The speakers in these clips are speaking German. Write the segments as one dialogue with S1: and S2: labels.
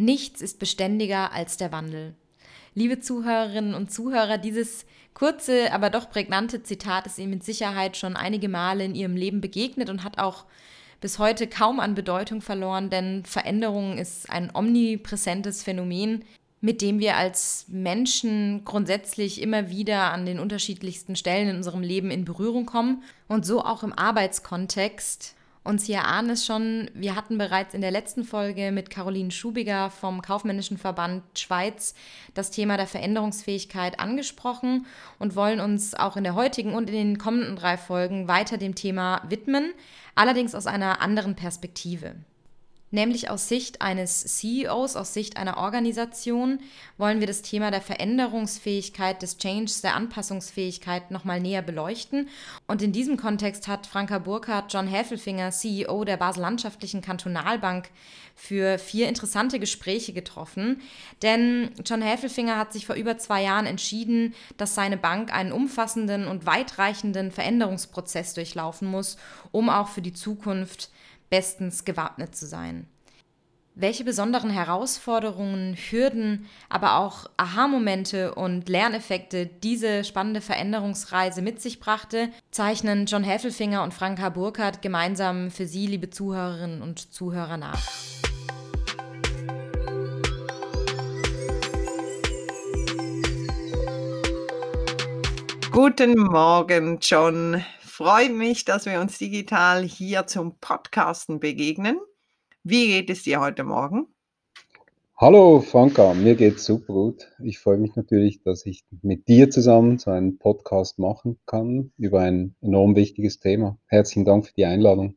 S1: Nichts ist beständiger als der Wandel. Liebe Zuhörerinnen und Zuhörer, dieses kurze, aber doch prägnante Zitat ist Ihnen mit Sicherheit schon einige Male in Ihrem Leben begegnet und hat auch bis heute kaum an Bedeutung verloren, denn Veränderung ist ein omnipräsentes Phänomen, mit dem wir als Menschen grundsätzlich immer wieder an den unterschiedlichsten Stellen in unserem Leben in Berührung kommen und so auch im Arbeitskontext. Und Sie erahnen es schon, wir hatten bereits in der letzten Folge mit Caroline Schubiger vom Kaufmännischen Verband Schweiz das Thema der Veränderungsfähigkeit angesprochen und wollen uns auch in der heutigen und in den kommenden drei Folgen weiter dem Thema widmen, allerdings aus einer anderen Perspektive nämlich aus Sicht eines CEOs, aus Sicht einer Organisation, wollen wir das Thema der Veränderungsfähigkeit, des Changes, der Anpassungsfähigkeit nochmal näher beleuchten. Und in diesem Kontext hat Franka Burkhardt John Häfelfinger, CEO der Basel-Landschaftlichen Kantonalbank, für vier interessante Gespräche getroffen. Denn John Häfelfinger hat sich vor über zwei Jahren entschieden, dass seine Bank einen umfassenden und weitreichenden Veränderungsprozess durchlaufen muss, um auch für die Zukunft bestens gewappnet zu sein. Welche besonderen Herausforderungen, Hürden, aber auch Aha-Momente und Lerneffekte diese spannende Veränderungsreise mit sich brachte, zeichnen John Häfelfinger und Franka Burkhardt gemeinsam für Sie, liebe Zuhörerinnen und Zuhörer, nach.
S2: Guten Morgen, John freue mich, dass wir uns digital hier zum Podcasten begegnen. Wie geht es dir heute Morgen?
S3: Hallo Franka, mir geht's super gut. Ich freue mich natürlich, dass ich mit dir zusammen so einen Podcast machen kann über ein enorm wichtiges Thema. Herzlichen Dank für die Einladung.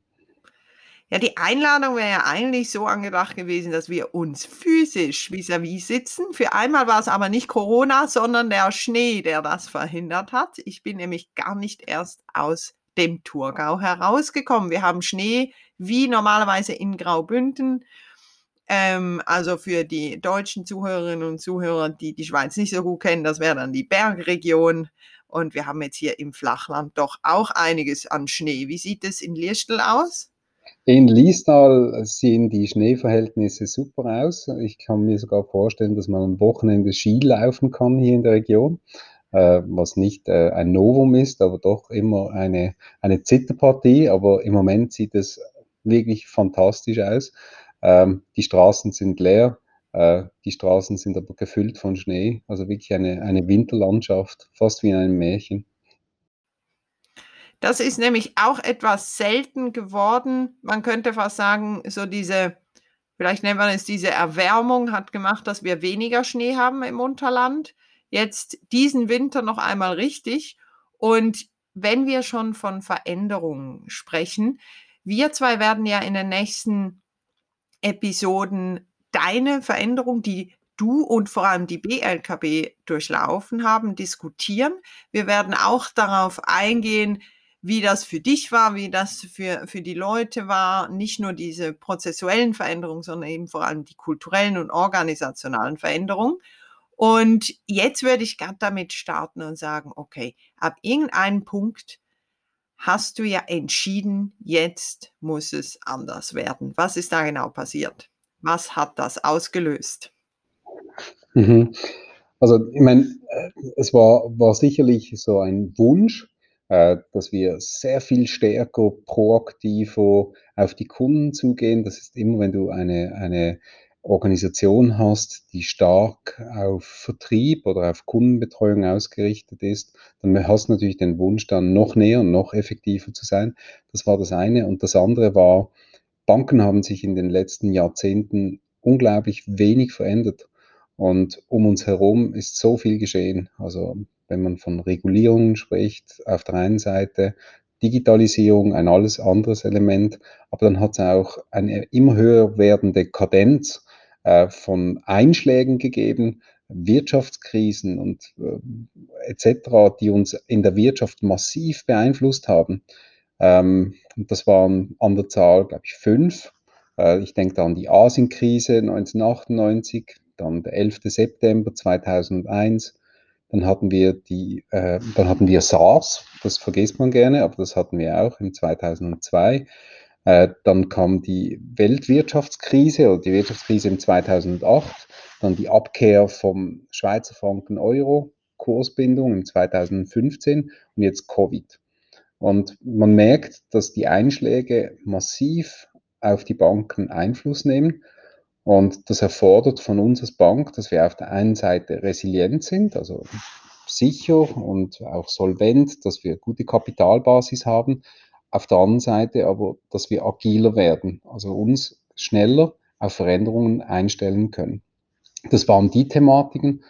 S2: Ja, die Einladung wäre ja eigentlich so angedacht gewesen, dass wir uns physisch vis-à-vis sitzen. Für einmal war es aber nicht Corona, sondern der Schnee, der das verhindert hat. Ich bin nämlich gar nicht erst aus dem Thurgau herausgekommen. Wir haben Schnee wie normalerweise in Graubünden. Ähm, also für die deutschen Zuhörerinnen und Zuhörer, die die Schweiz nicht so gut kennen, das wäre dann die Bergregion. Und wir haben jetzt hier im Flachland doch auch einiges an Schnee. Wie sieht es in Liestel aus?
S3: In Liestal sehen die Schneeverhältnisse super aus. Ich kann mir sogar vorstellen, dass man am Wochenende Ski laufen kann hier in der Region, äh, was nicht äh, ein Novum ist, aber doch immer eine, eine Zitterpartie. Aber im Moment sieht es wirklich fantastisch aus. Ähm, die Straßen sind leer, äh, die Straßen sind aber gefüllt von Schnee. Also wirklich eine, eine Winterlandschaft, fast wie in einem Märchen.
S2: Das ist nämlich auch etwas selten geworden. Man könnte fast sagen, so diese, vielleicht nennt man es diese Erwärmung hat gemacht, dass wir weniger Schnee haben im Unterland. Jetzt diesen Winter noch einmal richtig. Und wenn wir schon von Veränderungen sprechen, wir zwei werden ja in den nächsten Episoden deine Veränderung, die du und vor allem die BLKB durchlaufen haben, diskutieren. Wir werden auch darauf eingehen, wie das für dich war, wie das für, für die Leute war, nicht nur diese prozessuellen Veränderungen, sondern eben vor allem die kulturellen und organisationalen Veränderungen. Und jetzt würde ich gerade damit starten und sagen, okay, ab irgendeinem Punkt hast du ja entschieden, jetzt muss es anders werden. Was ist da genau passiert? Was hat das ausgelöst?
S3: Mhm. Also, ich meine, äh, es war, war sicherlich so ein Wunsch, dass wir sehr viel stärker proaktiver auf die Kunden zugehen. Das ist immer, wenn du eine, eine Organisation hast, die stark auf Vertrieb oder auf Kundenbetreuung ausgerichtet ist, dann hast du natürlich den Wunsch, dann noch näher und noch effektiver zu sein. Das war das eine. Und das andere war, Banken haben sich in den letzten Jahrzehnten unglaublich wenig verändert. Und um uns herum ist so viel geschehen. Also wenn man von Regulierungen spricht, auf der einen Seite Digitalisierung, ein alles anderes Element, aber dann hat es auch eine immer höher werdende Kadenz äh, von Einschlägen gegeben, Wirtschaftskrisen und äh, etc., die uns in der Wirtschaft massiv beeinflusst haben. Ähm, das waren an der Zahl, glaube ich, fünf. Äh, ich denke da an die Asienkrise 1998, dann der 11. September 2001, dann hatten wir die, äh, dann hatten wir SARS, das vergisst man gerne, aber das hatten wir auch im 2002. Äh, dann kam die Weltwirtschaftskrise oder die Wirtschaftskrise im 2008, dann die Abkehr vom Schweizer Franken Euro, Kursbindung im 2015 und jetzt Covid. Und man merkt, dass die Einschläge massiv auf die Banken Einfluss nehmen. Und das erfordert von uns als Bank, dass wir auf der einen Seite resilient sind, also sicher und auch solvent, dass wir gute Kapitalbasis haben, auf der anderen Seite aber, dass wir agiler werden, also uns schneller auf Veränderungen einstellen können. Das waren die Thematiken.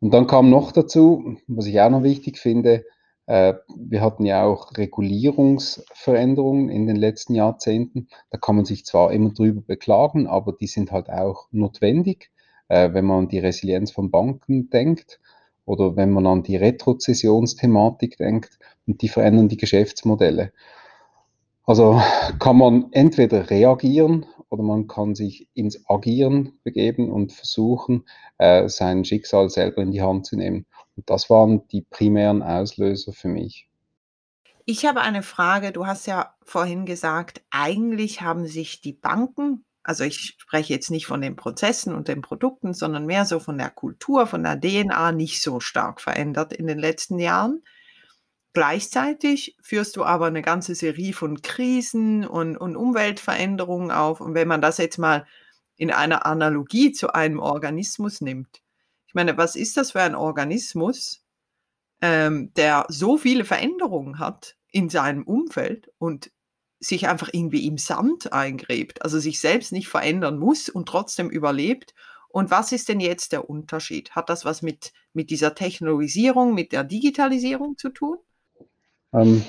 S3: Und dann kam noch dazu, was ich auch noch wichtig finde, wir hatten ja auch Regulierungsveränderungen in den letzten Jahrzehnten. Da kann man sich zwar immer drüber beklagen, aber die sind halt auch notwendig, äh, wenn man an die Resilienz von Banken denkt oder wenn man an die Retrozessionsthematik denkt und die verändern die Geschäftsmodelle. Also kann man entweder reagieren oder man kann sich ins Agieren begeben und versuchen, äh, sein Schicksal selber in die Hand zu nehmen. Und das waren die primären Auslöser für mich.
S2: Ich habe eine Frage. Du hast ja vorhin gesagt, eigentlich haben sich die Banken, also ich spreche jetzt nicht von den Prozessen und den Produkten, sondern mehr so von der Kultur, von der DNA nicht so stark verändert in den letzten Jahren. Gleichzeitig führst du aber eine ganze Serie von Krisen und, und Umweltveränderungen auf. Und wenn man das jetzt mal in einer Analogie zu einem Organismus nimmt, ich meine, was ist das für ein Organismus, ähm, der so viele Veränderungen hat in seinem Umfeld und sich einfach irgendwie im Sand eingräbt, also sich selbst nicht verändern muss und trotzdem überlebt. Und was ist denn jetzt der Unterschied? Hat das was mit, mit dieser Technologisierung, mit der Digitalisierung zu tun?
S3: Ähm,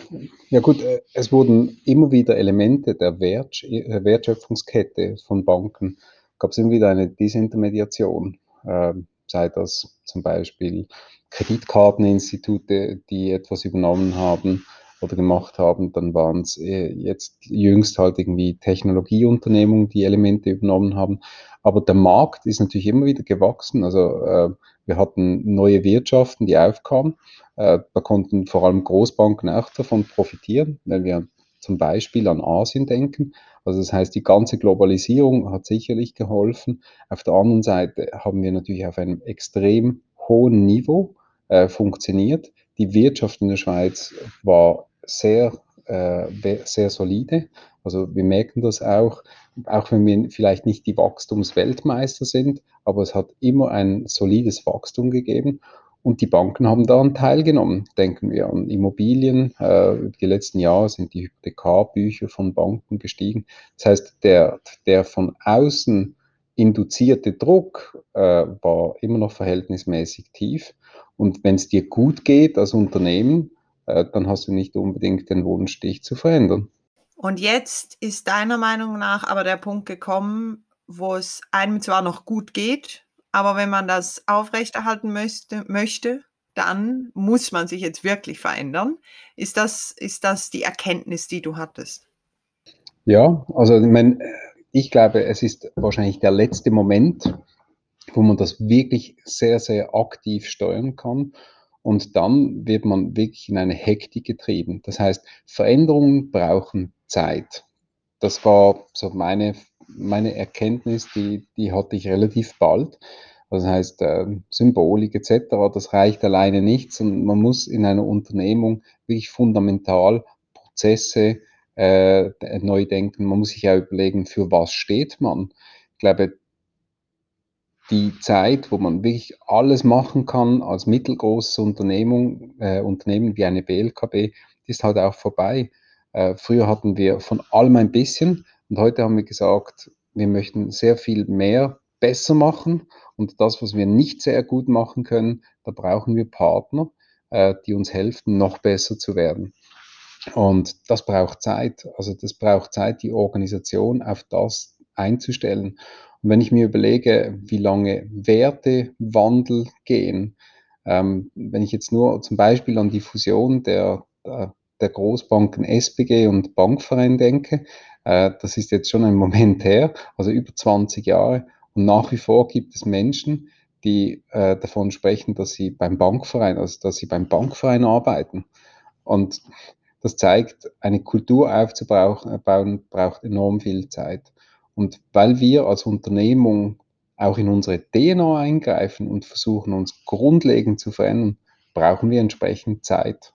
S3: ja gut, äh, es wurden immer wieder Elemente der Wert, äh, Wertschöpfungskette von Banken, gab es immer wieder eine Disintermediation, äh, sei das zum Beispiel Kreditkarteninstitute, die etwas übernommen haben oder gemacht haben, dann waren es äh, jetzt jüngst halt irgendwie Technologieunternehmungen, die Elemente übernommen haben. Aber der Markt ist natürlich immer wieder gewachsen. Also äh, wir hatten neue Wirtschaften, die aufkamen. Äh, da konnten vor allem Großbanken auch davon profitieren, wenn wir zum Beispiel an Asien denken. Also das heißt, die ganze Globalisierung hat sicherlich geholfen. Auf der anderen Seite haben wir natürlich auf einem extrem hohen Niveau äh, funktioniert. Die Wirtschaft in der Schweiz war sehr, äh, sehr solide. Also wir merken das auch, auch wenn wir vielleicht nicht die Wachstumsweltmeister sind, aber es hat immer ein solides Wachstum gegeben. Und die Banken haben daran teilgenommen. Denken wir an Immobilien. Äh, die letzten Jahre sind die Hypothekarbücher von Banken gestiegen. Das heißt, der, der von außen induzierte Druck äh, war immer noch verhältnismäßig tief. Und wenn es dir gut geht als Unternehmen, äh, dann hast du nicht unbedingt den Wunsch, dich zu verändern.
S2: Und jetzt ist deiner Meinung nach aber der Punkt gekommen, wo es einem zwar noch gut geht, aber wenn man das aufrechterhalten möchte, möchte dann muss man sich jetzt wirklich verändern. Ist das, ist das die Erkenntnis, die du hattest?
S3: Ja, also ich, meine, ich glaube, es ist wahrscheinlich der letzte Moment, wo man das wirklich sehr, sehr aktiv steuern kann. Und dann wird man wirklich in eine Hektik getrieben. Das heißt, Veränderungen brauchen Zeit. Das war so meine, meine Erkenntnis, die, die hatte ich relativ bald. Das heißt, äh, Symbolik etc., das reicht alleine nicht, sondern man muss in einer Unternehmung wirklich fundamental Prozesse äh, neu denken. Man muss sich auch überlegen, für was steht man. Ich glaube, die Zeit, wo man wirklich alles machen kann als mittelgroßes Unternehmung, äh, Unternehmen wie eine BLKB, ist halt auch vorbei. Äh, früher hatten wir von allem ein bisschen und heute haben wir gesagt, wir möchten sehr viel mehr besser machen und das, was wir nicht sehr gut machen können, da brauchen wir Partner, äh, die uns helfen, noch besser zu werden. Und das braucht Zeit. Also das braucht Zeit, die Organisation auf das einzustellen. Und wenn ich mir überlege, wie lange Wertewandel gehen, ähm, wenn ich jetzt nur zum Beispiel an die Fusion der, der der Großbanken SBG und Bankverein denke, äh, das ist jetzt schon ein Moment her, also über 20 Jahre. Und nach wie vor gibt es Menschen, die äh, davon sprechen, dass sie beim Bankverein, also dass sie beim Bankverein arbeiten. Und das zeigt, eine Kultur aufzubauen, braucht enorm viel Zeit. Und weil wir als Unternehmung auch in unsere DNA eingreifen und versuchen, uns grundlegend zu verändern, brauchen wir entsprechend Zeit.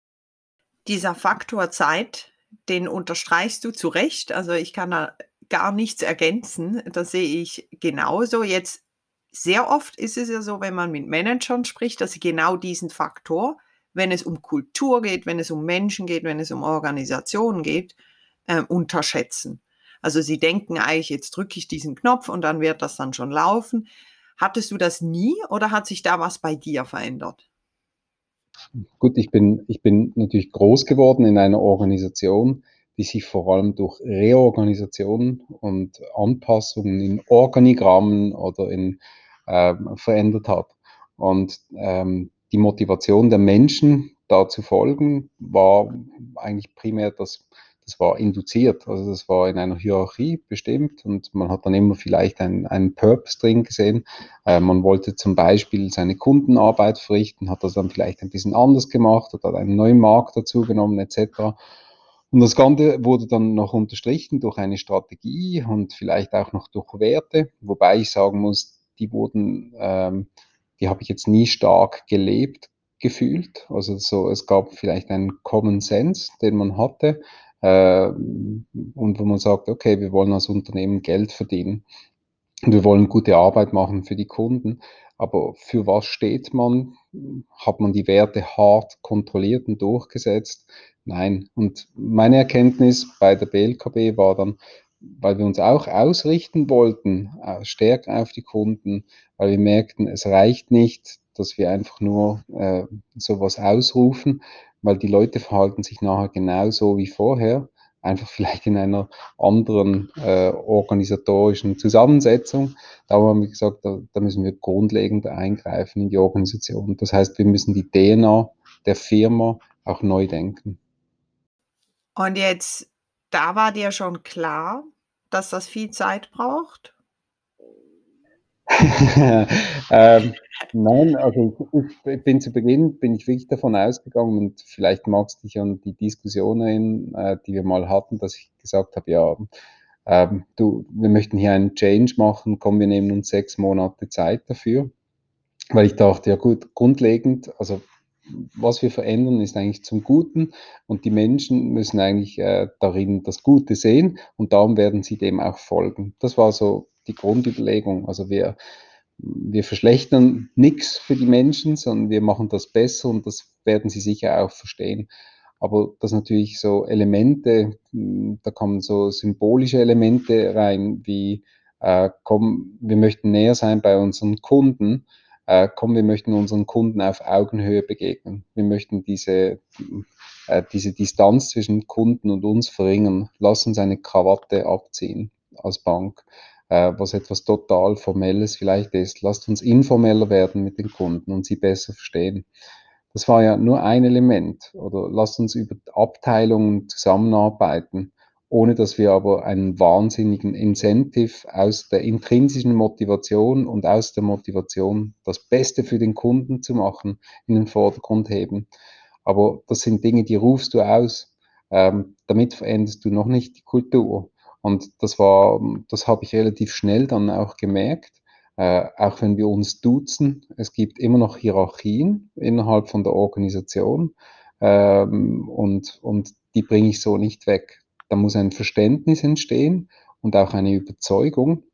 S2: Dieser Faktor Zeit, den unterstreichst du zu Recht. Also ich kann da gar nichts ergänzen. Das sehe ich genauso. Jetzt sehr oft ist es ja so, wenn man mit Managern spricht, dass sie genau diesen Faktor, wenn es um Kultur geht, wenn es um Menschen geht, wenn es um Organisationen geht, äh, unterschätzen. Also sie denken eigentlich, jetzt drücke ich diesen Knopf und dann wird das dann schon laufen. Hattest du das nie oder hat sich da was bei dir verändert?
S3: Gut, ich bin, ich bin natürlich groß geworden in einer Organisation, die sich vor allem durch Reorganisation und Anpassungen in Organigrammen oder in ähm, verändert hat. Und ähm, die Motivation der Menschen, da zu folgen, war eigentlich primär das das war induziert, also das war in einer Hierarchie bestimmt und man hat dann immer vielleicht einen, einen Purpose drin gesehen. Äh, man wollte zum Beispiel seine Kundenarbeit verrichten, hat das dann vielleicht ein bisschen anders gemacht, hat einen neuen Markt dazu genommen etc. Und das Ganze wurde dann noch unterstrichen durch eine Strategie und vielleicht auch noch durch Werte, wobei ich sagen muss, die wurden, ähm, die habe ich jetzt nie stark gelebt gefühlt. Also so, es gab vielleicht einen Common Sense, den man hatte, äh, und wo man sagt, okay, wir wollen als Unternehmen Geld verdienen und wir wollen gute Arbeit machen für die Kunden. Aber für was steht man? Hat man die Werte hart kontrolliert und durchgesetzt? Nein. Und meine Erkenntnis bei der BLKB war dann, weil wir uns auch ausrichten wollten, äh, stärker auf die Kunden, weil wir merkten, es reicht nicht, dass wir einfach nur äh, sowas ausrufen, weil die Leute verhalten sich nachher genauso wie vorher, einfach vielleicht in einer anderen äh, organisatorischen Zusammensetzung. Da haben wir gesagt, da, da müssen wir grundlegend eingreifen in die Organisation. Das heißt, wir müssen die DNA der Firma auch neu denken.
S2: Und jetzt, da war dir schon klar, dass das viel Zeit braucht?
S3: ähm, nein, also ich, ich, bin zu Beginn, bin ich wirklich davon ausgegangen und vielleicht magst du dich an die Diskussion erinnern, äh, die wir mal hatten, dass ich gesagt habe, ja, ähm, du, wir möchten hier einen Change machen, komm, wir nehmen uns sechs Monate Zeit dafür, weil ich dachte, ja gut, grundlegend, also was wir verändern, ist eigentlich zum Guten und die Menschen müssen eigentlich äh, darin das Gute sehen und darum werden sie dem auch folgen. Das war so die Grundüberlegung. Also wir, wir verschlechtern nichts für die Menschen, sondern wir machen das besser und das werden sie sicher auch verstehen. Aber das natürlich so Elemente, hm, da kommen so symbolische Elemente rein, wie äh, komm, wir möchten näher sein bei unseren Kunden, äh, komm, wir möchten unseren Kunden auf Augenhöhe begegnen. Wir möchten diese, äh, diese Distanz zwischen Kunden und uns verringern. Lass uns eine Krawatte abziehen als Bank äh, was etwas total Formelles vielleicht ist. Lasst uns informeller werden mit den Kunden und sie besser verstehen. Das war ja nur ein Element. Oder lasst uns über Abteilungen zusammenarbeiten, ohne dass wir aber einen wahnsinnigen Incentive aus der intrinsischen Motivation und aus der Motivation, das Beste für den Kunden zu machen, in den Vordergrund heben. Aber das sind Dinge, die rufst du aus. Ähm, damit veränderst du noch nicht die Kultur. Und das war, das habe ich relativ schnell dann auch gemerkt. Äh, auch wenn wir uns duzen, es gibt immer noch Hierarchien innerhalb von der Organisation ähm, und, und die bringe ich so nicht weg. Da muss ein Verständnis entstehen und auch eine Überzeugung.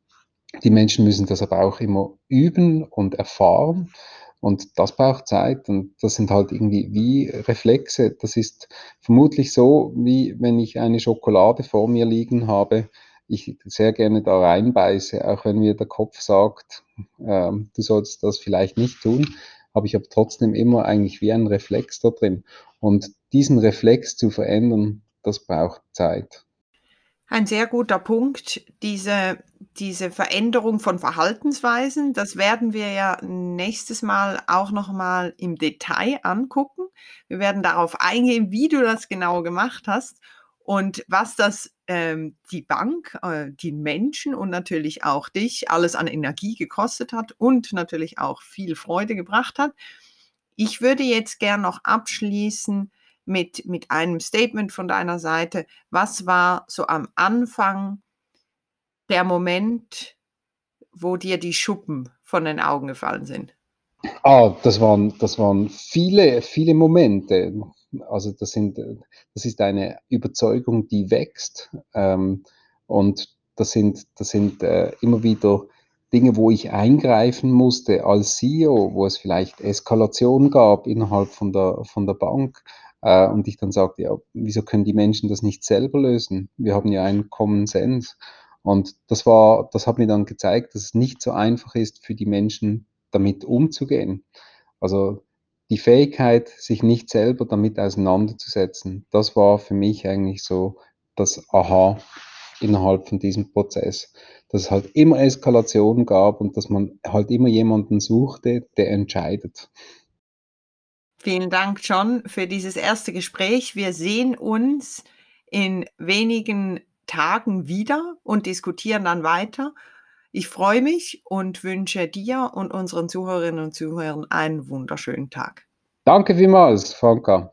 S3: Die Menschen müssen das aber auch immer üben und erfahren. Und das braucht Zeit und das sind halt irgendwie wie Reflexe. Das ist vermutlich so, wie wenn ich eine Schokolade vor mir liegen habe, ich sehr gerne da reinbeiße, auch wenn mir der Kopf sagt, äh, du sollst das vielleicht nicht tun, habe ich aber trotzdem immer eigentlich wie ein Reflex da drin. Und diesen Reflex zu verändern, das braucht Zeit.
S2: Ein sehr guter Punkt, diese, diese Veränderung von Verhaltensweisen, das werden wir ja nächstes Mal auch noch mal im Detail angucken. Wir werden darauf eingehen, wie du das genau gemacht hast und was das ähm, die Bank, äh, die Menschen und natürlich auch dich alles an Energie gekostet hat und natürlich auch viel Freude gebracht hat. Ich würde jetzt gern noch abschließen mit, mit einem Statement von deiner Seite. Was war so am Anfang der Moment, wo dir die Schuppen von den Augen gefallen sind?
S3: Ah, das waren, das waren viele, viele Momente. Also das, sind, das ist eine Überzeugung, die wächst. Ähm, und das sind, das sind äh, immer wieder Dinge, wo ich eingreifen musste als CEO, wo es vielleicht Eskalation gab innerhalb von der, von der Bank. Äh, und ich dann sagte, ja, wieso können die Menschen das nicht selber lösen? Wir haben ja einen Common Sense. Und das war, das hat mir dann gezeigt, dass es nicht so einfach ist für die Menschen, damit umzugehen. Also die Fähigkeit, sich nicht selber damit auseinanderzusetzen, das war für mich eigentlich so das Aha innerhalb von diesem Prozess. Dass es halt immer Eskalationen gab und dass man halt immer jemanden suchte, der entscheidet.
S2: Vielen Dank, John, für dieses erste Gespräch. Wir sehen uns in wenigen Tagen wieder und diskutieren dann weiter. Ich freue mich und wünsche dir und unseren Zuhörerinnen und Zuhörern einen wunderschönen Tag.
S3: Danke vielmals, Franka.